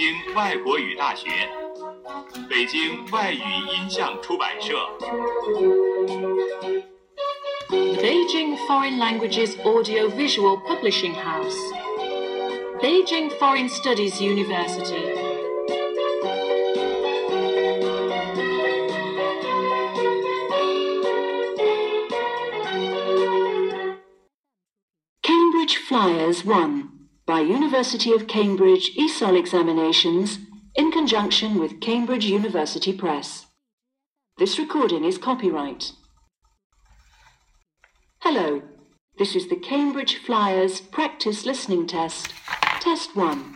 京外国语大学、北京外语音像出版社。 The Beijing Foreign Languages Audiovisual Publishing House. Beijing Foreign Studies University. Cambridge Flyers 1 by University of Cambridge ESOL examinations in conjunction with Cambridge University Press. This recording is copyright. Hello, this is the Cambridge Flyers practice listening test, test 1.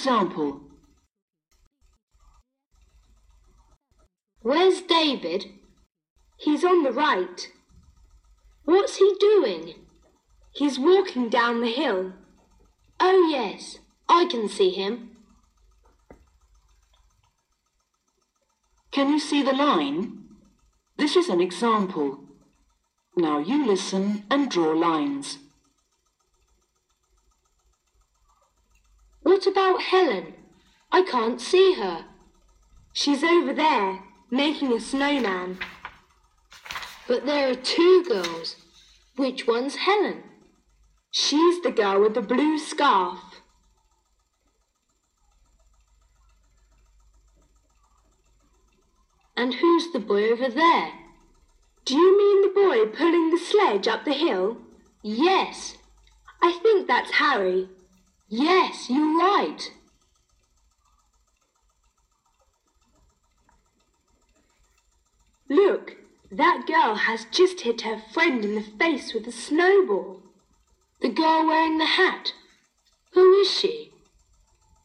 Example. Where's David? He's on the right. What's he doing? He's walking down the hill. Oh, yes, I can see him. Can you see the line? This is an example. Now you listen and draw lines. What about Helen? I can't see her. She's over there, making a snowman. But there are two girls. Which one's Helen? She's the girl with the blue scarf. And who's the boy over there? Do you mean the boy pulling the sledge up the hill? Yes. I think that's Harry. Yes, you're right. Look, that girl has just hit her friend in the face with a snowball. The girl wearing the hat. Who is she?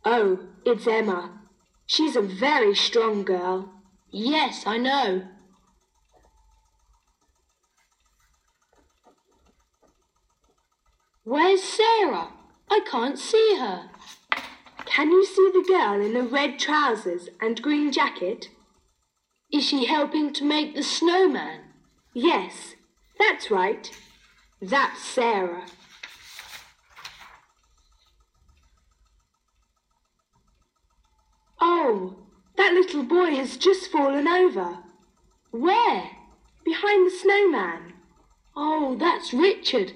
Oh, it's Emma. She's a very strong girl. Yes, I know. Where's Sarah? I can't see her. Can you see the girl in the red trousers and green jacket? Is she helping to make the snowman? Yes, that's right. That's Sarah. Oh, that little boy has just fallen over. Where? Behind the snowman. Oh, that's Richard.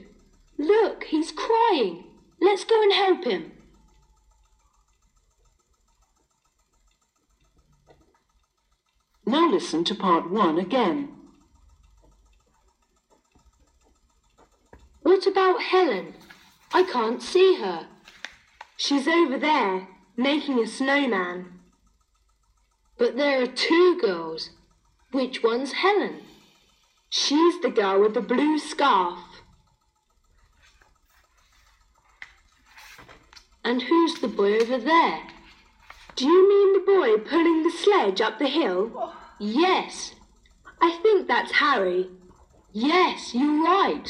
Look, he's crying. Let's go and help him. Now listen to part 1 again. What about Helen? I can't see her. She's over there, making a snowman. But there are two girls. Which one's Helen? She's the girl with the blue scarf. And who's the boy over there? Do you mean the boy pulling the sledge up the hill? Yes. I think that's Harry. Yes, you're right.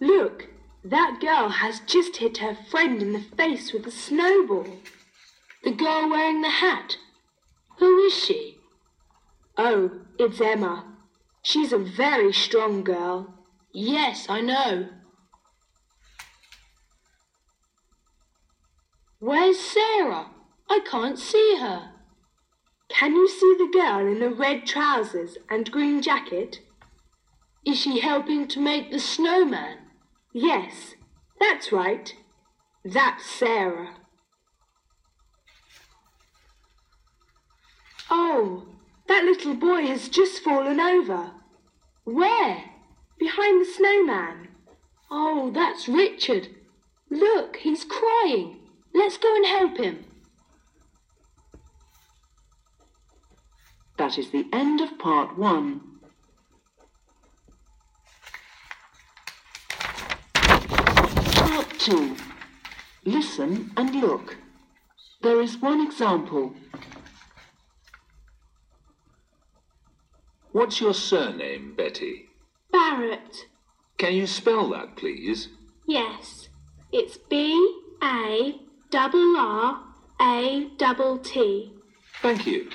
Look, that girl has just hit her friend in the face with a snowball. The girl wearing the hat. Who is she? Oh, it's Emma. She's a very strong girl. Yes, I know. Where's Sarah? I can't see her. Can you see the girl in the red trousers and green jacket? Is she helping to make the snowman? Yes, that's right. That's Sarah. Oh, that little boy has just fallen over. Where? Behind the snowman. Oh, that's Richard. Look, he's crying. Let's go and help him. That is the end of part one. Part two. Listen and look. There is one example. What's your surname, Betty? Barrett. Can you spell that, please? Yes. It's B A double R A double T. Thank you.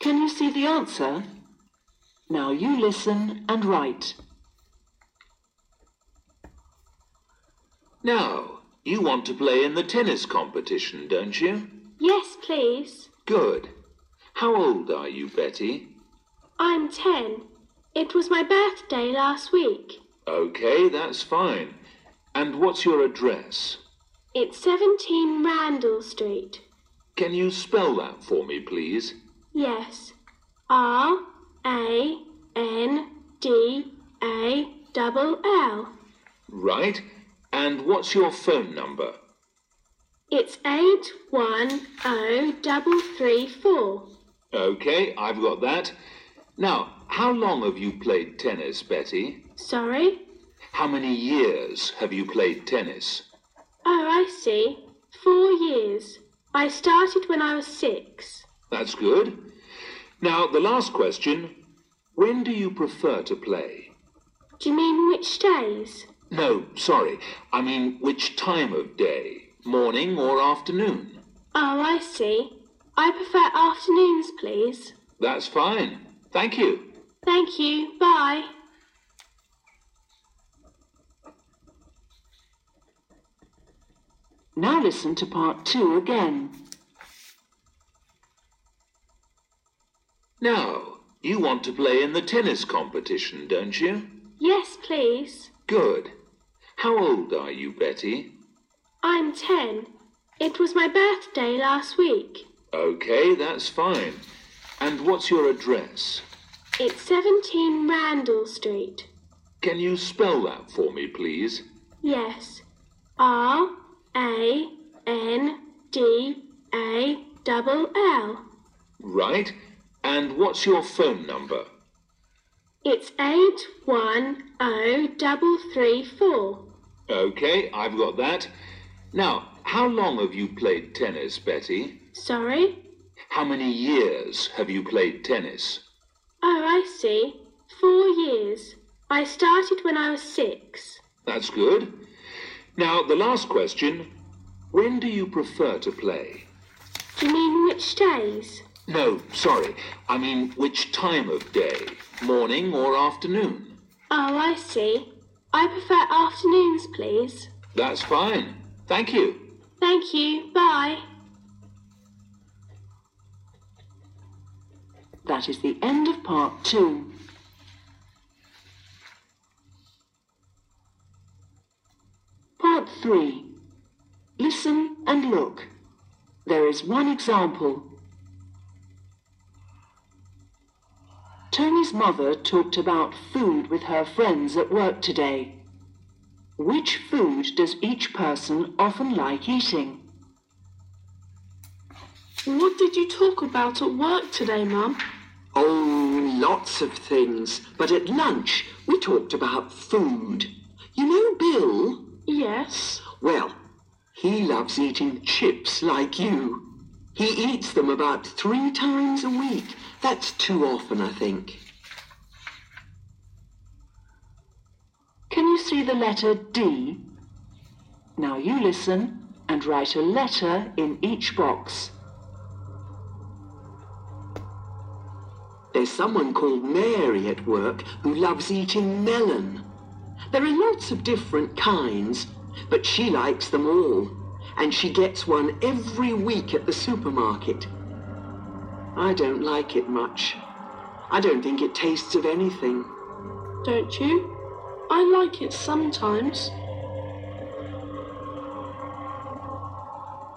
Can you see the answer? Now you listen and write. Now, you want to play in the tennis competition, don't you? Yes, please. Good. How old are you, Betty? I'm ten. It was my birthday last week. Okay, that's fine. And what's your address? It's 17 Randall Street. Can you spell that for me, please? Yes. R A N D A double L. Right. And what's your phone number? It's eight one oh double three four. Okay, I've got that. Now, how long have you played tennis, Betty? Sorry? How many years have you played tennis? Oh, I see. Four years. I started when I was six. That's good. Now, the last question. When do you prefer to play? Do you mean which days? No, sorry. I mean, which time of day? Morning or afternoon? Oh, I see. I prefer afternoons, please. That's fine. Thank you. Thank you. Bye. Now listen to part two again. Now, you want to play in the tennis competition, don't you? Yes, please. Good. How old are you, Betty? I'm ten. It was my birthday last week. Okay, that's fine. And what's your address? It's 17 Randall Street. Can you spell that for me, please? Yes. R A N D A double L. Right. And what's your phone number? It's eight one oh double three four. Okay, I've got that. Now, how long have you played tennis, Betty? Sorry? How many years have you played tennis? Oh, I see. Four years. I started when I was six. That's good. Now, the last question. When do you prefer to play? Do you mean which days? No, sorry. I mean, which time of day? Morning or afternoon? Oh, I see. I prefer afternoons, please. That's fine. Thank you. Thank you. Bye. That is the end of part two. Part three. Listen and look. There is one example. Tony's mother talked about food with her friends at work today. Which food does each person often like eating? What did you talk about at work today, Mum? Oh, lots of things. But at lunch, we talked about food. You know Bill? Yes. Well, he loves eating chips like you. He eats them about three times a week. That's too often, I think. Can you see the letter D? Now you listen and write a letter in each box. There's someone called Mary at work who loves eating melon. There are lots of different kinds, but she likes them all, and she gets one every week at the supermarket. I don't like it much. I don't think it tastes of anything. Don't you? I like it sometimes.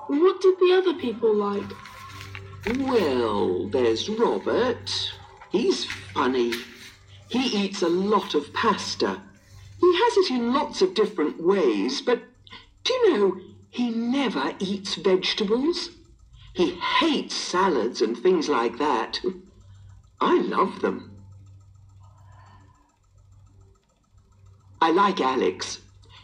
What did the other people like? Well, there's Robert. He's funny. He eats a lot of pasta. He has it in lots of different ways, but do you know, he never eats vegetables? He hates salads and things like that. I love them. I like Alex.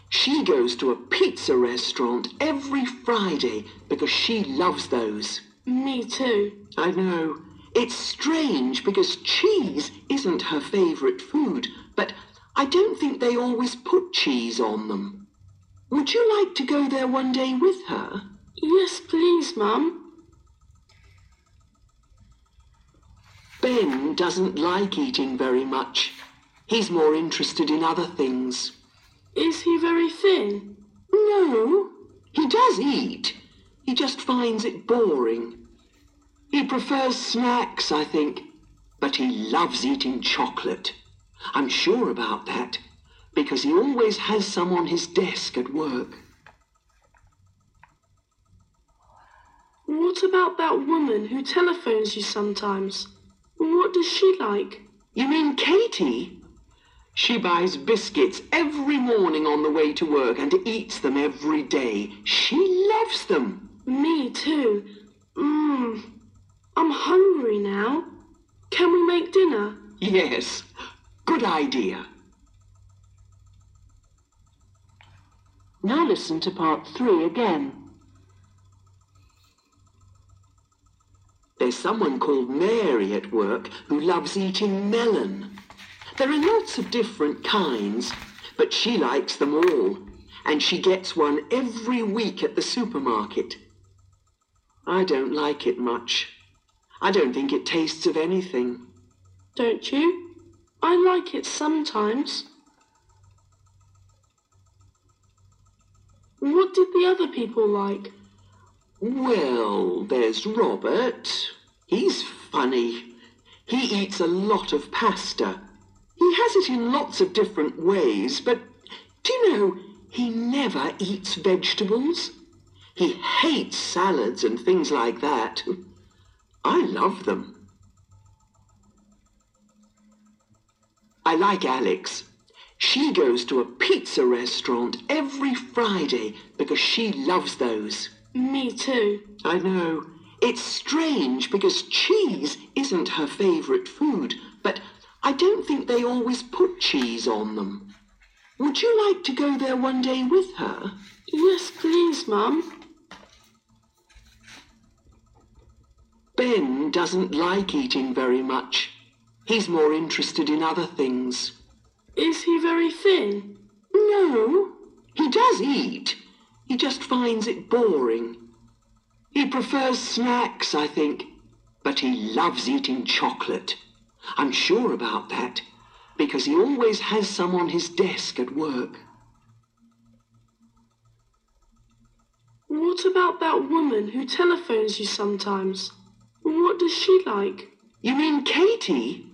She goes to a pizza restaurant every Friday because she loves those. Me too. I know. It's strange because cheese isn't her favourite food, but I don't think they always put cheese on them. Would you like to go there one day with her? Yes, please, Mum. Ben doesn't like eating very much. He's more interested in other things. Is he very thin? No, he does eat. He just finds it boring. He prefers snacks, I think, but he loves eating chocolate. I'm sure about that, because he always has some on his desk at work. What about that woman who telephones you sometimes? What does she like? You mean Katie? She buys biscuits every morning on the way to work and eats them every day. She loves them. Me too. Mmm. I'm hungry now. Can we make dinner? Yes, good idea. Now listen to part three again. There's someone called Mary at work who loves eating melon. There are lots of different kinds, but she likes them all, and she gets one every week at the supermarket. I don't like it much. I don't think it tastes of anything. Don't you? I like it sometimes. What did the other people like? Well, there's Robert. He's funny. He eats a lot of pasta. He has it in lots of different ways, but do you know, he never eats vegetables. He hates salads and things like that. I love them. I like Alex. She goes to a pizza restaurant every Friday because she loves those. Me too. I know. It's strange because cheese isn't her favourite food, but I don't think they always put cheese on them. Would you like to go there one day with her? Yes, please, Mum. Ben doesn't like eating very much. He's more interested in other things. Is he very thin? No, he does eat. He just finds it boring. He prefers snacks, I think, but he loves eating chocolate. I'm sure about that, because he always has some on his desk at work. What about that woman who telephones you sometimes? What does she like? You mean Katie?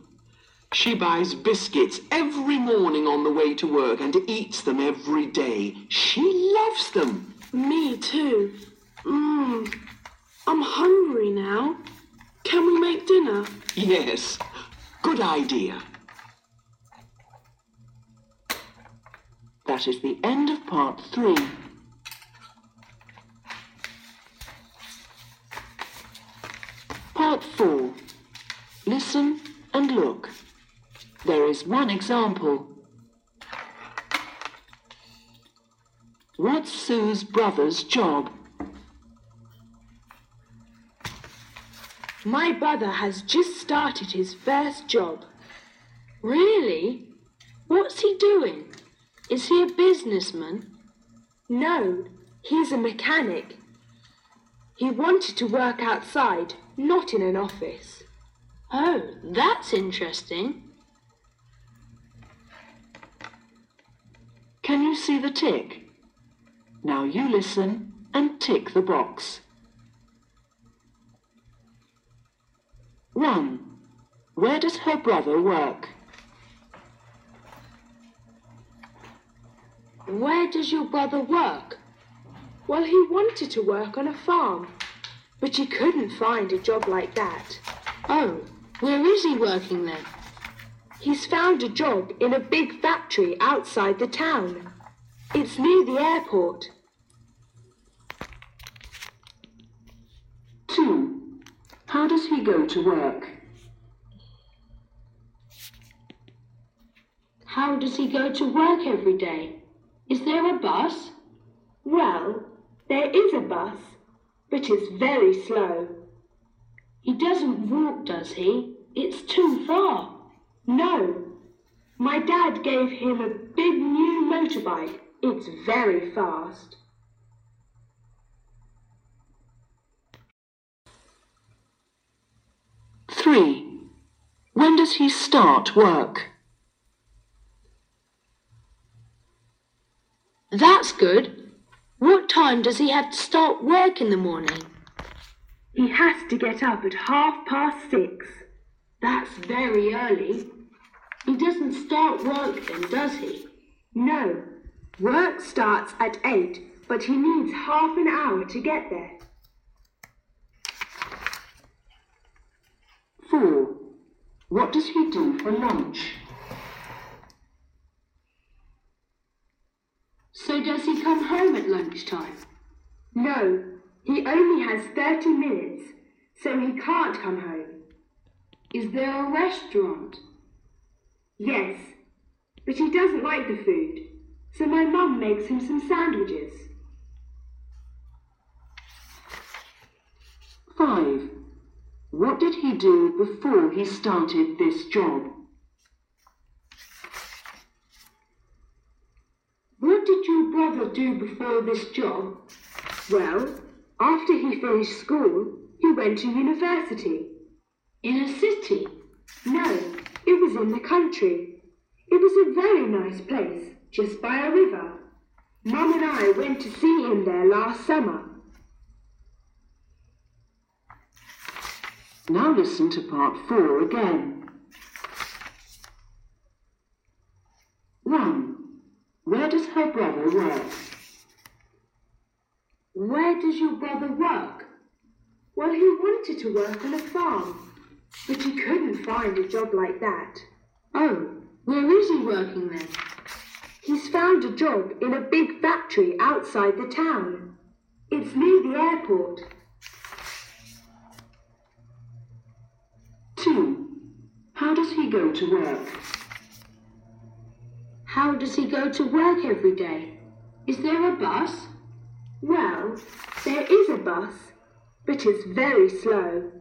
She buys biscuits every morning on the way to work and eats them every day. She loves them. Me too. Mmm. I'm hungry now. Can we make dinner? Yes, good idea. That is the end of part three. Part four. Listen and look. There is one example. What's Sue's brother's job? My brother has just started his first job. Really? What's he doing? Is he a businessman? No, he's a mechanic. He wanted to work outside, not in an office. Oh, that's interesting. Can you see the tick? Now you listen and tick the box. 1. Where does her brother work? Where does your brother work? Well, he wanted to work on a farm, but he couldn't find a job like that. Oh, where is he working then? He's found a job in a big factory outside the town. It's near the airport. 2. How does he go to work? How does he go to work every day? Is there a bus? Well, there is a bus, but it's very slow. He doesn't walk, does he? It's too far. No, my dad gave him a big new motorbike. It's very fast. Three. When does he start work? That's good. What time does he have to start work in the morning? He has to get up at half past six. That's very early. He doesn't start work then, does he? No, work starts at eight, but he needs half an hour to get there. Four. What does he do for lunch? So does he come home at lunchtime? No, he only has 30 minutes, so he can't come home. Is there a restaurant? Yes, but he doesn't like the food, so my mum makes him some sandwiches. Five. What did he do before he started this job? What did your brother do before this job? Well, after he finished school, he went to university. In a city? No, it was in the country. It was a very nice place, just by a river. Mum and I went to see him there last summer. Now listen to part four again. One. Where does her brother work? Where does your brother work? Well, he wanted to work on a farm, but he couldn't find a job like that. Oh, where is he working then? He's found a job in a big factory outside the town. It's near the airport. Two. How does he go to work? How does he go to work every day? Is there a bus? Well, there is a bus, but it's very slow.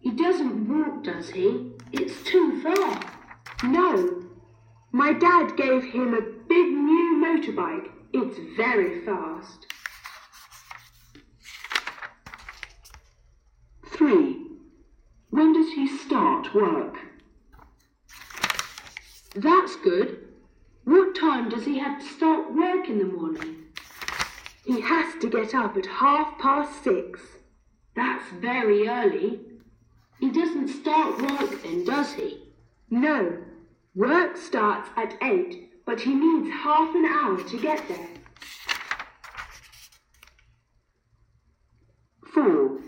He doesn't walk, does he? It's too far. No, my dad gave him a big new motorbike. It's very fast. Three. When does he start work? That's good. What time does he have to start work in the morning? He has to get up at half past six. That's very early. He doesn't start work then, does he? No, work starts at eight, but he needs half an hour to get there. Four.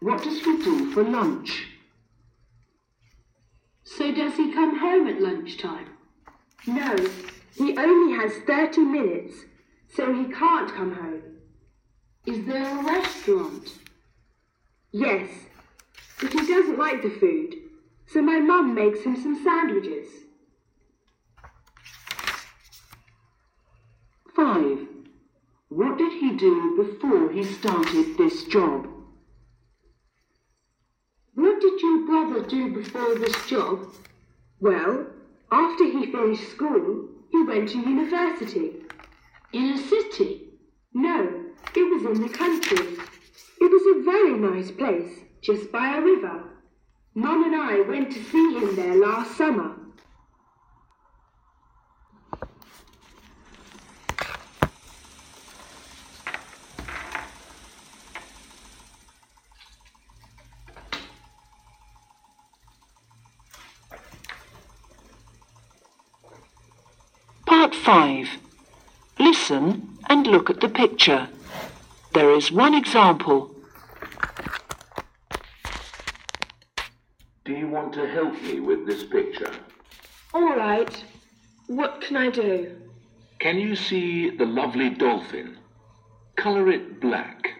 What does he do for lunch? So does he come home at lunchtime? No, he only has 30 minutes, so he can't come home. Is there a restaurant? Yes, but he doesn't like the food, so my mum makes him some sandwiches. Five. What did he do before he started this job? What did your brother do before this job? Well, after he finished school, he went to university. In a city? No, it was in the country. It was a very nice place, just by a river. Mum and I went to see him there last summer. Part 5. Listen and look at the picture. There is one example. Do you me with this picture? All right. What can I do? Can you see the lovely dolphin? Colour it black.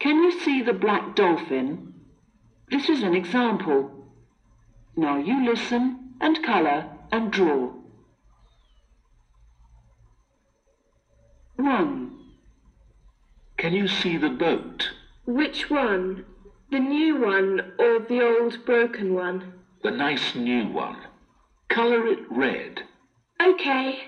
Can you see the black dolphin? This is an example. Now you listen and colour and draw. 1. Can you see the boat? Which one? The new one or the old broken one? The nice new one. Colour it red. Okay.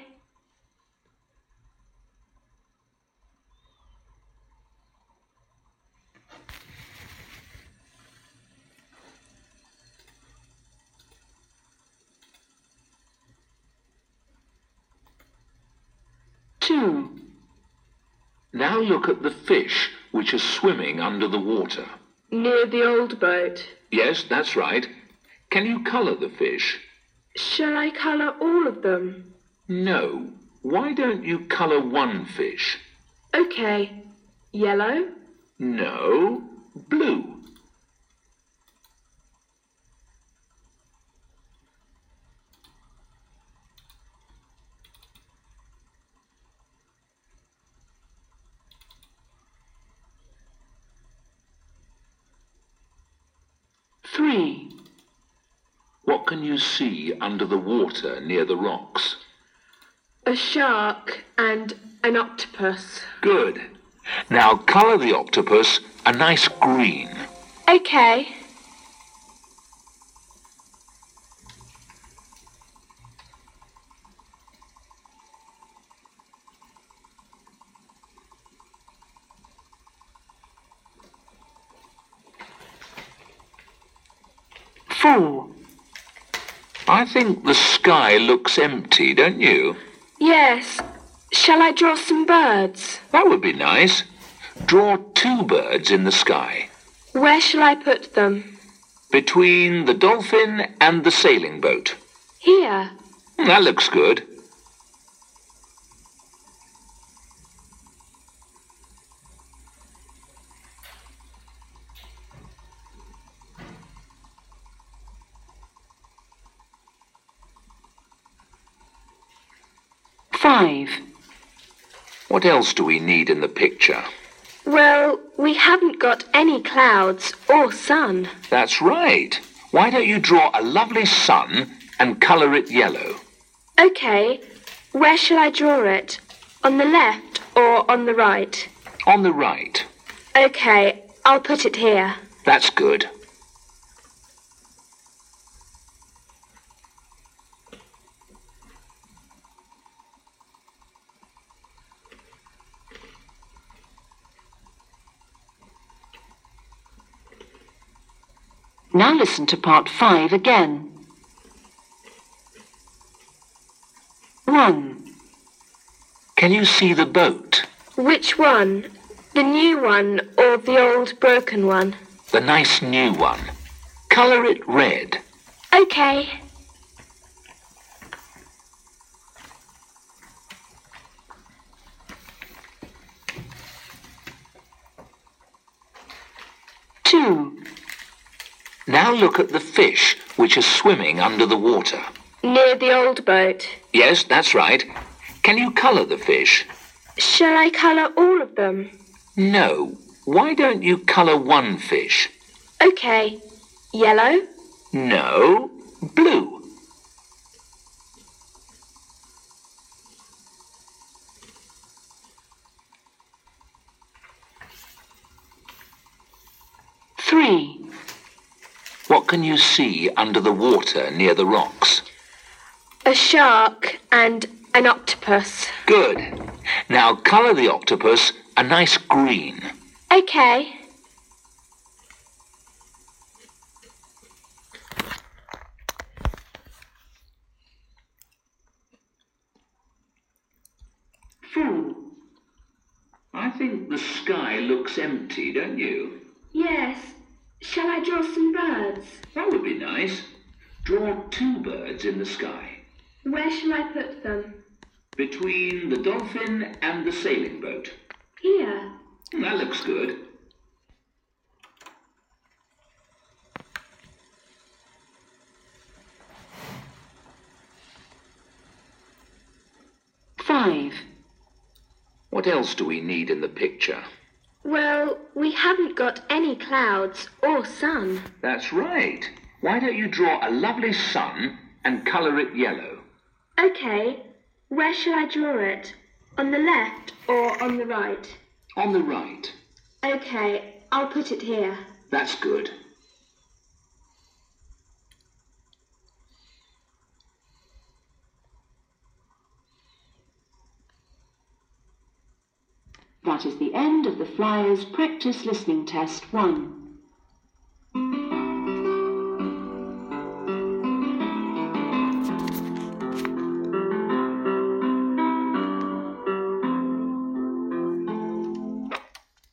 Two. Now look at the fish which are swimming under the water. Near the old boat. Yes, that's right. Can you colour the fish? Shall I colour all of them? No. Why don't you colour one fish? Okay. Yellow? No. Blue. Three. What can you see under the water near the rocks? A shark and an octopus. Good. Now colour the octopus a nice green. Okay. I think the sky looks empty, don't you? Yes. Shall I draw some birds? That would be nice. Draw two birds in the sky. Where shall I put them? Between the dolphin and the sailing boat. Here. Hmm, That looks good. Else do we need in the picture? Well, we haven't got any clouds or sun. That's right. Why don't you draw a lovely sun and colour it yellow? Okay. Where shall I draw it? On the left or on the right? On the right. Okay, I'll put it here. That's good. Now listen to part five again. One. Can you see the boat? Which one? The new one or the old broken one? The nice new one. Colour it red. Okay. Two. Now look at the fish which are swimming under the water. Near the old boat. Yes, that's right. Can you colour the fish? Shall I colour all of them? No. Why don't you colour one fish? Okay. Yellow? No. Blue. Three. What can you see under the water near the rocks? A shark and an octopus. Good. Now colour the octopus a nice green. Okay. Four. I think the sky looks empty, don't you? Yes. Shall I draw some birds? That would be nice. Draw two birds in the sky. Where shall I put them? Between the dolphin and the sailing boat. Here. That looks good. Five. What else do we need in the picture? Well, we haven't got any clouds or sun. That's right. Why don't you draw a lovely sun and colour it yellow? Okay, where shall I draw it? On the left or on the right? On the right. Okay, I'll put it here. That's good. That is the end of the Flyers Practice Listening Test 1.